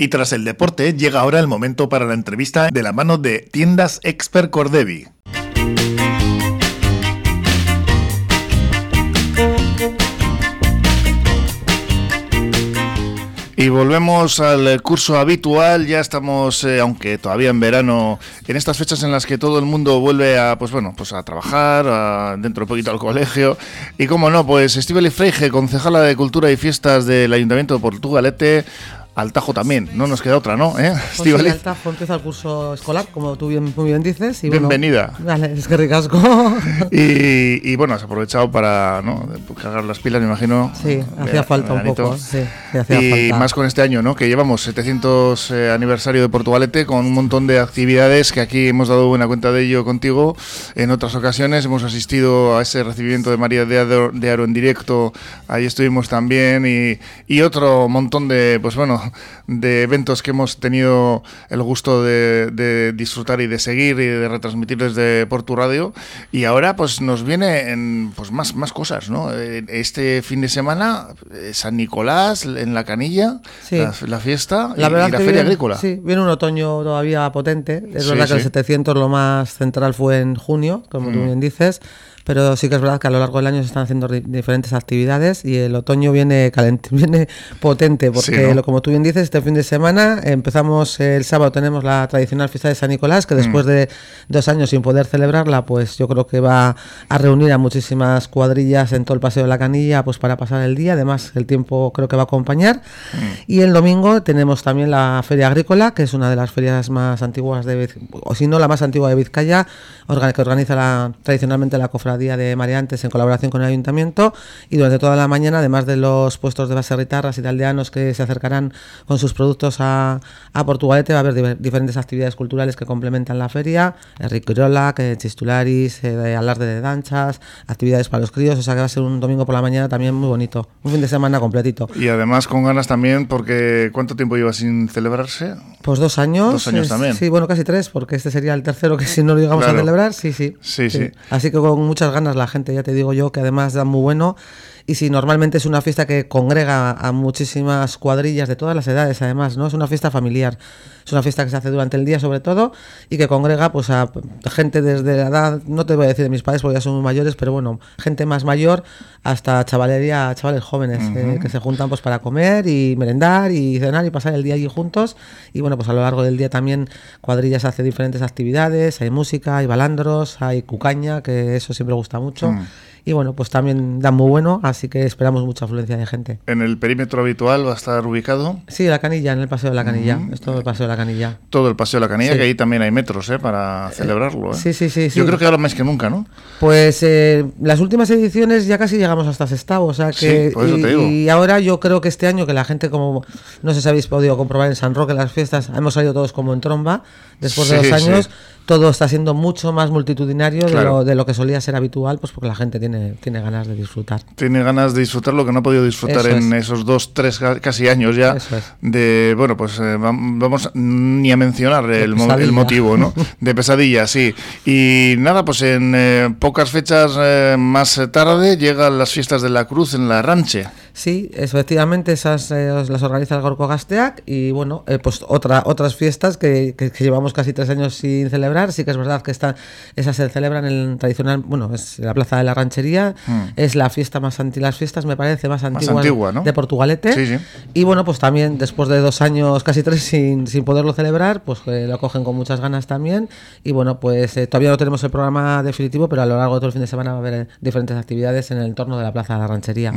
Y tras el deporte, llega ahora el momento para la entrevista de la mano de Tiendas Expert Cordevi. Y volvemos al curso habitual, ya estamos, eh, aunque todavía en verano, en estas fechas en las que todo el mundo vuelve a, pues bueno, pues a trabajar, dentro de poquito al colegio. Y como no, pues Estíbal Freige, concejala de Cultura y Fiestas del Ayuntamiento de Portugalete, al Tajo también, no nos queda otra, ¿no? ¿Eh? Pues sí, al Tajo empieza el curso escolar, como tú bien, muy bien dices. Y Bienvenida. vale, es que ricasco. y, y, bueno, has aprovechado para ¿no? cargar las pilas, me imagino. Sí, hacía falta un poco. Sí, y más con este año, ¿no? Que llevamos 700 eh, aniversario de Portugalete con un montón de actividades que aquí hemos dado buena cuenta de ello contigo. En otras ocasiones hemos asistido a ese recibimiento de María de Aro, de Aro en directo, ahí estuvimos también y, y otro montón de, pues bueno, de eventos que hemos tenido el gusto de, disfrutar y de seguir y de retransmitir desde Portu Radio. Y ahora pues nos vienen pues más, más cosas, ¿no? Eh, este fin de semana, eh, San Nicolás en la Canilla, la, fiesta y, la Feria Agrícola. Sí, viene un otoño todavía potente. Es verdad que el 700 lo más central fue en junio, como tú mm. bien dices pero sí que es verdad que a lo largo del año se están haciendo diferentes actividades y el otoño viene caliente, viene potente, porque lo, como tú bien dices, este fin de semana empezamos el sábado, tenemos la tradicional fiesta de San Nicolás, que después mm. de dos años sin poder celebrarla, pues yo creo que va a reunir a muchísimas cuadrillas en todo el Paseo de la Canilla pues para pasar el día, además el tiempo creo que va a acompañar. Mm. Y el domingo tenemos también la Feria Agrícola, que es una de las ferias más antiguas de, o si no la más antigua de Vizcaya, que organiza la, tradicionalmente la cofradía Día de Mareantes en colaboración con el Ayuntamiento y durante toda la mañana, además de los puestos de baserritarras y de aldeanos que se acercarán con sus productos a, a Portugalete, va a haber diferentes actividades culturales que complementan la feria, Riquirola, Chistularis, eh, alarde de danchas, actividades para los críos, o sea que va a ser un domingo por la mañana también muy bonito, un fin de semana completito. Y además con ganas también porque ¿cuánto tiempo lleva sin celebrarse? Pues dos años. Dos años también. Sí, bueno, casi tres, porque este sería el tercero que si no lo llegamos a celebrar, sí, sí, sí, sí. Así que con muchas ganas la gente, ya te digo yo, que además da muy bueno. Y si normalmente es una fiesta que congrega a muchísimas cuadrillas de todas las edades, además, ¿no? Es una fiesta familiar. Es una fiesta que se hace durante el día, sobre todo, y que congrega pues a gente desde la edad, no te voy a decir de mis padres porque ya son muy mayores, pero bueno, gente más mayor hasta chavalería, chavales jóvenes eh, que se juntan pues para comer y merendar y cenar y pasar el día allí juntos. Y bueno, pues a lo largo del día también cuadrillas hace diferentes actividades, hay música, hay balandros, hay cucaña, que eso siempre gusta mucho. Mm y bueno, pues también da muy bueno, así que esperamos mucha afluencia de gente. ¿En el perímetro habitual va a estar ubicado? Sí, la Canilla, en el Paseo de la Canilla, es todo el Paseo de la Canilla. Todo el Paseo de la Canilla, que ahí también hay metros ¿eh? para celebrarlo. ¿eh? Sí, sí, sí. Yo creo que ahora más que nunca, ¿no? Pues eh, las últimas ediciones ya casi llegamos hasta Sestao, o sea que... y, ahora yo creo que este año que la gente, como no sé si habéis podido comprobar en San Roque las fiestas, hemos salido todos como en tromba, después de dos años todo está siendo mucho más multitudinario de, lo, de, lo, que solía ser habitual, pues porque la gente tiene, tiene ganas de disfrutar. Tiene ganas de disfrutar lo que no ha podido disfrutar en esos dos, tres casi años ya. De, bueno, pues eh, vamos ni a mencionar el, el, motivo, ¿no? De pesadilla, sí. Y nada, pues en eh, pocas fechas eh, más tarde llegan las fiestas de la Cruz en la Ranche. Sí, efectivamente, esas las organiza el Gorco Gasteac y bueno, pues otra, otras fiestas que, que llevamos casi tres años sin celebrar Sí que es verdad que esta, esas se celebran en tradicional, bueno, es la Plaza de la Ranchería, mm. es la fiesta más antigua, las fiestas me parece más antigua, de Portugalete. Y bueno, pues también después de dos años, casi tres, sin, sin poderlo celebrar, pues eh, lo cogen con muchas ganas también. Y bueno, pues eh, todavía no tenemos el programa definitivo, pero a lo largo de todo el fin de semana va a haber eh, diferentes actividades en el entorno de la Plaza de la Ranchería.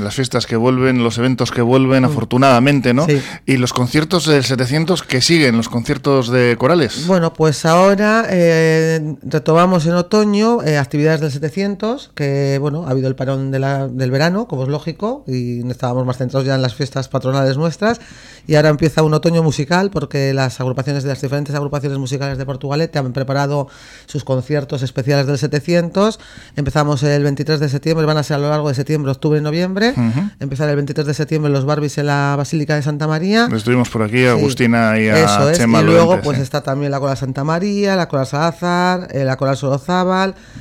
Las fiestas que vuelven, los eventos que vuelven, mm. afortunadamente, ¿no? Y los conciertos del 700 que siguen, los conciertos de corales. Bueno, pues ahora eh, retomamos en otoño eh, actividades del 700, que bueno, ha habido el parón del verano, como es lógico, y estábamos más centrados ya en las fiestas patronales nuestras, y ahora empieza un otoño musical, porque las agrupaciones de las diferentes agrupaciones musicales de Portugalete han preparado sus conciertos especiales del 700. Empezamos el 23 de septiembre, van a ser a lo largo de septiembre, octubre y noviembre. Empezar el 23 de septiembre los Barbies en la Basílica de Santa María. Estuvimos por aquí, Agustina y a Eso es. y luego pues está también la Cola Santa María la Coral Salazar, eh, la Coral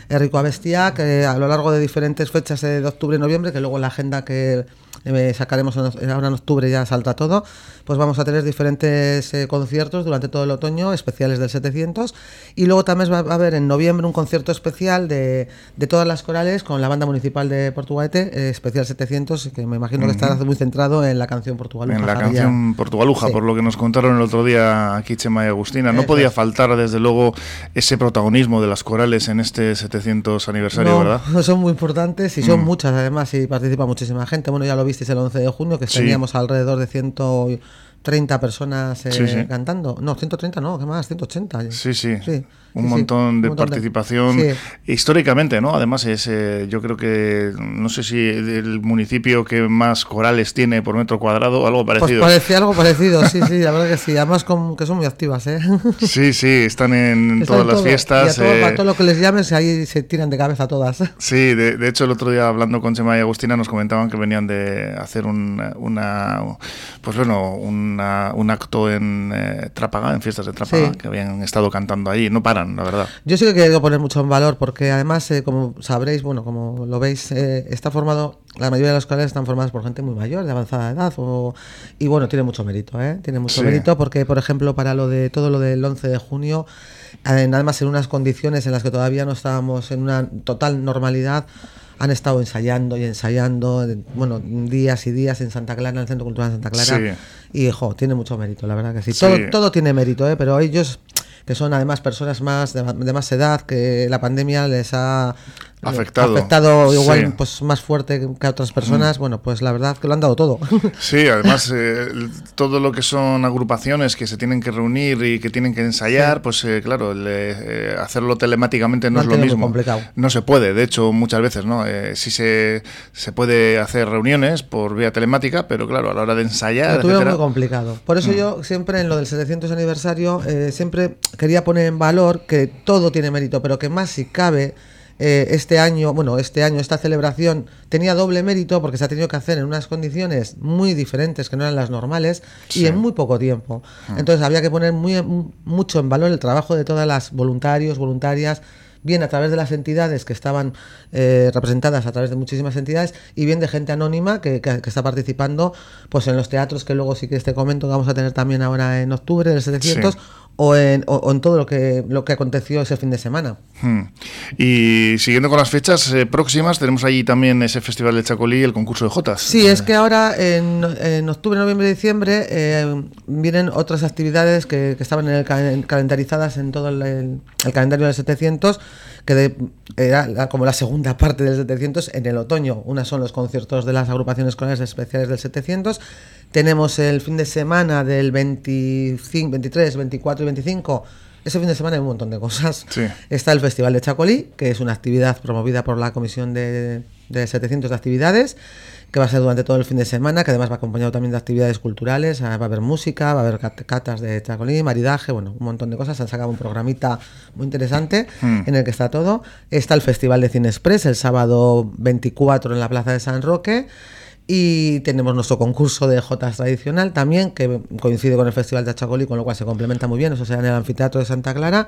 el Rico Abestia, que a lo largo de diferentes fechas de octubre y noviembre, que luego la agenda que eh, sacaremos ahora en octubre ya salta todo, pues vamos a tener diferentes eh, conciertos durante todo el otoño, especiales del 700, y luego también va a haber en noviembre un concierto especial de, de todas las corales con la banda municipal de Portugalete, especial 700, que me imagino que estará muy centrado en la canción Portugaluja. En la canción Portugaluja, por lo que nos contaron el otro día aquí Chema y Agustina, no podía faltar desde luego ese protagonismo de las corales en este 700 aniversario, ¿verdad? Son muy importantes y son mm. muchas además y participa muchísima gente. Bueno, ya lo visteis el 11 de junio, que teníamos alrededor de 130 personas eh, cantando. No, 130 no, ¿qué más? 180. Sí, sí. Sí un montón de participación históricamente, ¿no? Además es, eh, yo creo que no sé si el municipio que más corales tiene por metro cuadrado, algo pues parecido. Pues parecía algo parecido, sí, sí, la verdad que sí. Además con, que son muy activas, ¿eh? Sí, sí, están en todas las fiestas. Y a todo, lo que les llames ahí se tiran de cabeza todas. Sí, de, hecho el otro día hablando con Chema y Agustina nos comentaban que venían de hacer un, una, pues bueno, una, un acto en eh, Trápaga, en fiestas de Trápaga, que habían estado cantando ahí, no la verdad. Yo sí que quiero poner mucho en valor porque además, eh, como sabréis, bueno, como lo veis, eh, está formado, la mayoría de las escuelas están formadas por gente muy mayor, de avanzada edad, y bueno, tiene mucho mérito, ¿eh? Tiene mucho mérito porque, por ejemplo, para lo de todo lo del 11 de junio, nada más en unas condiciones en las que todavía no estábamos en una total normalidad, han estado ensayando y ensayando, bueno, días y días en Santa Clara, en el Centro Cultural de Santa Clara. Y, jo, tiene mucho mérito, la verdad que sí. Todo, todo tiene mérito, ¿eh? pero ellos que son además personas más de, más edad, que la pandemia les ha afectado, afectado igual pues más fuerte que a otras personas, mm. bueno, pues la verdad que lo han dado todo. Sí, además eh, todo lo que son agrupaciones que se tienen que reunir y que tienen que ensayar, pues eh, claro, eh, hacerlo telemáticamente no, es lo mismo. Complicado. No se puede, de hecho muchas veces, ¿no? sí se, se puede hacer reuniones por vía telemática, pero claro, a la hora de ensayar... Lo muy complicado. Por eso mm. yo siempre en lo del 700 aniversario siempre quería poner en valor que todo tiene mérito, pero que más si cabe eh, este año, bueno, este año, esta celebración tenía doble mérito porque se ha tenido que hacer en unas condiciones muy diferentes que no eran las normales y en muy poco tiempo. Ah. Entonces había que poner muy, mucho en valor el trabajo de todas las voluntarios, voluntarias, bien a través de las entidades que estaban eh, representadas a través de muchísimas entidades y bien de gente anónima que, está participando pues en los teatros que luego sí que este comento vamos a tener también ahora en octubre del 700 o en, todo lo que, lo que aconteció ese fin de semana. Hmm. Y siguiendo con las fechas eh, próximas, tenemos allí también ese Festival de Chacolí y el concurso de Jotas. Sí, es que ahora en, en octubre, noviembre y diciembre eh, vienen otras actividades que, estaban calendarizadas en todo el, calendario del 700 que era como la segunda parte del 700 en el otoño. Una son los conciertos de las agrupaciones escolares especiales del 700 tenemos el fin de semana del 25, 23, 24 y 25. Ese fin de semana hay un montón de cosas. Está el Festival de Chacolí, que es una actividad promovida por la Comisión de, 700 de Actividades, que va a ser durante todo el fin de semana, que además va acompañado también de actividades culturales. Ah, va a haber música, va a haber catas de Chacolí, maridaje, bueno, un montón de cosas. Han sacado un programita muy interesante hmm. en el que está todo. Está el Festival de Cine Express el sábado 24 en la Plaza de San Roque. Y tenemos nuestro concurso de Jotas tradicional también, que coincide con el Festival de Achacoli, con lo cual se complementa muy bien. Eso será en el Anfiteatro de Santa Clara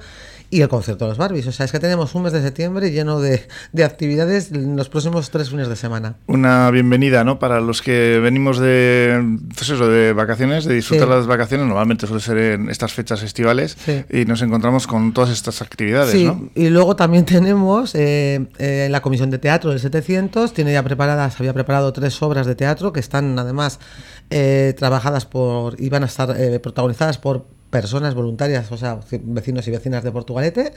y el concierto de los Barbies. O sea, es que tenemos un mes de septiembre lleno de, actividades en los próximos tres fines de semana. Una bienvenida, ¿no? Para los que venimos de, pues eso, de vacaciones, de disfrutar las vacaciones. Normalmente suele ser en estas fechas festivales y nos encontramos con todas estas actividades, sí. Y luego también tenemos eh, eh, la Comisión de Teatro del 700, tiene ya preparadas, había preparado tres obras de teatro que están además eh, trabajadas por y van a estar eh, protagonizadas por personas voluntarias, o sea, vecinos y vecinas de Portugalete.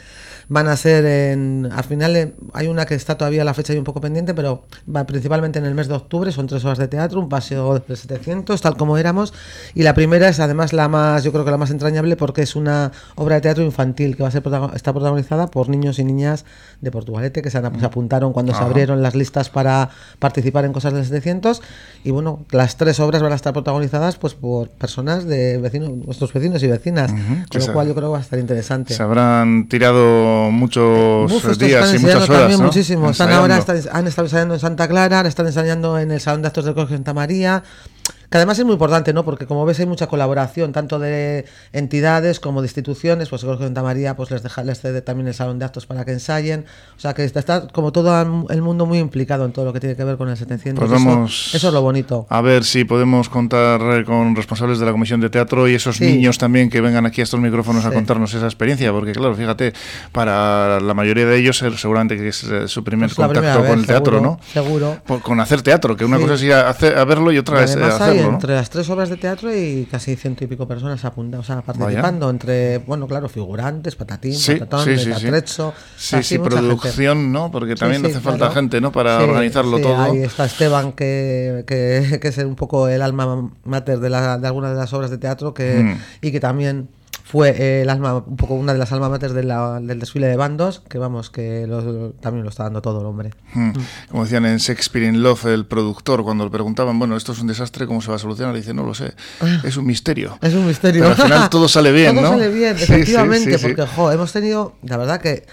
Van a ser en. Al final eh, hay una que está todavía la fecha y un poco pendiente, pero va principalmente en el mes de octubre. Son tres horas de teatro, un paseo de 700, tal como éramos. Y la primera es además la más, yo creo que la más entrañable porque es una obra de teatro infantil que va a ser está protagonizada por niños y niñas de Portugalete que se, apuntaron cuando se abrieron las listas para participar en cosas de 700. Y bueno, las tres obras van a estar protagonizadas pues por personas de vecinos, nuestros vecinos y vecinas con lo cual yo creo que va a estar interesante. Se habrán tirado muchos días y muchas horas. También muchísimo. Están ahora, han estado ensayando en Santa Clara, están ensayando en el Salón de Actos del Colegio Santa María. Que además es muy importante, ¿no? Porque como ves hay mucha colaboración, tanto de entidades como de instituciones, pues creo que Santa María pues les deja, les cede también el salón de actos para que ensayen, o sea que está, como todo el mundo muy implicado en todo lo que tiene que ver con el 700. Pues eso, es lo bonito. A ver si podemos contar con responsables de la Comisión de Teatro y esos niños también que vengan aquí a estos micrófonos a contarnos esa experiencia, porque claro, fíjate, para la mayoría de ellos seguramente que es eh, su primer pues contacto con el teatro, ¿no? Seguro. con hacer teatro, que una cosa es ir a, hacer, a, verlo y otra es Hay entre las tres obras de teatro y casi ciento y pico personas apuntadas, o sea, participando entre, bueno, claro, figurantes, patatín, patatón, sí, sí, sí, producción, ¿no? Porque también hace falta gente, ¿no? Para organizarlo todo. Ahí está Esteban, que, que, que, es un poco el alma mater de, la, de algunas de las obras de teatro que, mm. y que también fue eh, el alma, un poco una de las alma mater del desfile de bandos, que vamos, que también lo está dando todo el hombre. Hmm. Como decían en Shakespeare in Love, el productor, cuando le preguntaban, bueno, esto es un desastre, ¿cómo se va a solucionar? Le dice, no lo sé, ah. es un misterio. Es un misterio. Pero al final todo sale bien, todo ¿no? sale bien, efectivamente, porque, jo, hemos tenido, la verdad que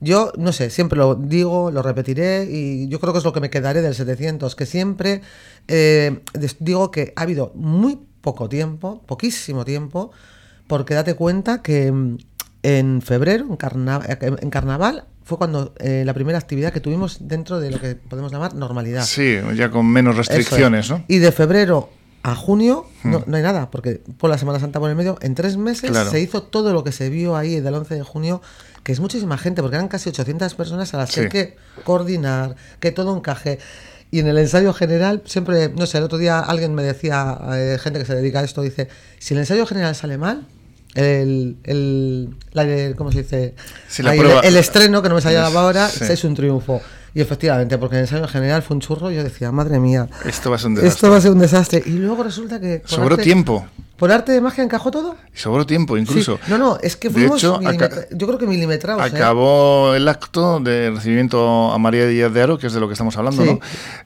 yo, no sé, siempre lo digo, lo repetiré y yo creo que es lo que me quedaré del 700, que siempre eh, digo que ha habido muy poco tiempo, poquísimo tiempo, porque date cuenta que mm, en febrero, en, en carnaval, fue cuando eh, la primera actividad que tuvimos dentro de lo que podemos llamar normalidad. Sí, ya con menos restricciones, ¿no? Y de febrero a junio hmm. no, hay nada, porque por la Semana Santa por el medio, en tres meses se hizo todo lo que se vio ahí del 11 de junio, que es muchísima gente, porque eran casi 800 personas a las que hay que coordinar, que todo encaje. Y en el ensayo general, siempre, no sé, el otro día alguien me decía, eh, gente que se dedica a esto, dice, si el ensayo general sale mal, el, el, ¿cómo se dice? el, estreno, que no me salía ahora, es un triunfo. Y efectivamente, porque el ensayo general fue un churro, yo decía, madre mía, esto va a ser un desastre. Esto va a ser un desastre. Y luego resulta que... Sobró tiempo. ¿Por arte de magia encajó todo? Y sobró tiempo, incluso. No, no, es que fuimos, yo creo que milimetrados. ¿eh? Acabó el acto de recibimiento a María Díaz de Aro, que es de lo que estamos hablando, ¿no?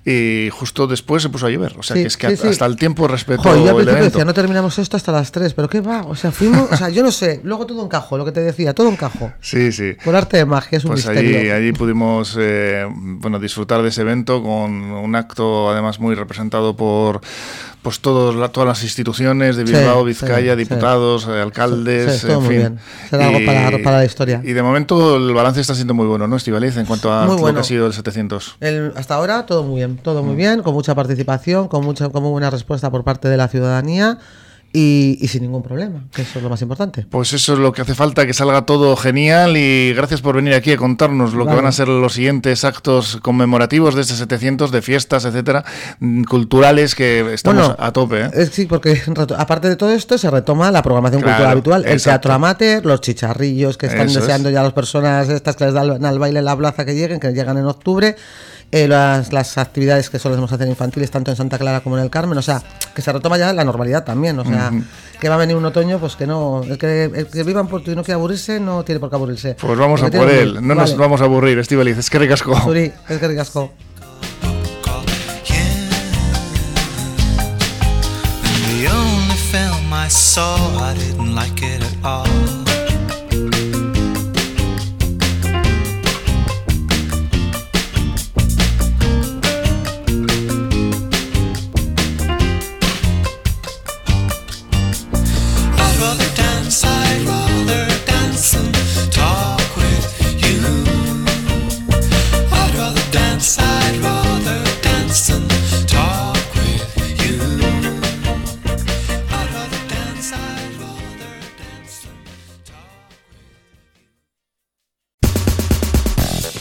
Y justo después se puso a llover. O sea, que es que hasta el tiempo respetó Joder, yo al principio decía, no terminamos esto hasta las 3, pero ¿qué va? O sea, fuimos, o sea, yo no sé, luego todo encajó, lo que te decía, todo encajó. Sí, sí. Por arte de magia, es un pues misterio. Allí, allí pudimos, eh, bueno, disfrutar de ese evento con un acto además muy representado por pues todos, todas las instituciones de Bilbao, Vizcaya, diputados, alcaldes, en fin. Bien. Será algo para, para, la historia. Y de momento el balance está siendo muy bueno, ¿no, Estivaliz, en cuanto a lo que ha sido el 700? El, hasta ahora todo muy bien, todo muy mm. bien, con mucha participación, con mucha con muy buena respuesta por parte de la ciudadanía. Y, sin ningún problema, que eso es lo más importante. Pues eso es lo que hace falta, que salga todo genial y gracias por venir aquí a contarnos lo que van a ser los siguientes actos conmemorativos de este 700, de fiestas, etcétera, mm, culturales que estamos a tope. ¿eh? Sí, porque aparte de todo esto se retoma la programación cultural habitual, el teatro amateur, los chicharrillos que están deseando ya las personas estas que les dan al baile en la plaza que lleguen, que llegan en octubre. Eh, las, las, actividades que solemos hacer infantiles, tanto en Santa Clara como en el Carmen, o sea, que se retoma ya la normalidad también, o sea, que va a venir un otoño, pues que no, el que, el que viva en Puerto y no quiere aburrirse, no tiene por qué aburrirse. Pues vamos a por él, no nos vamos a aburrir, Estivaliz, es que ricasco. Suri, es que ricasco.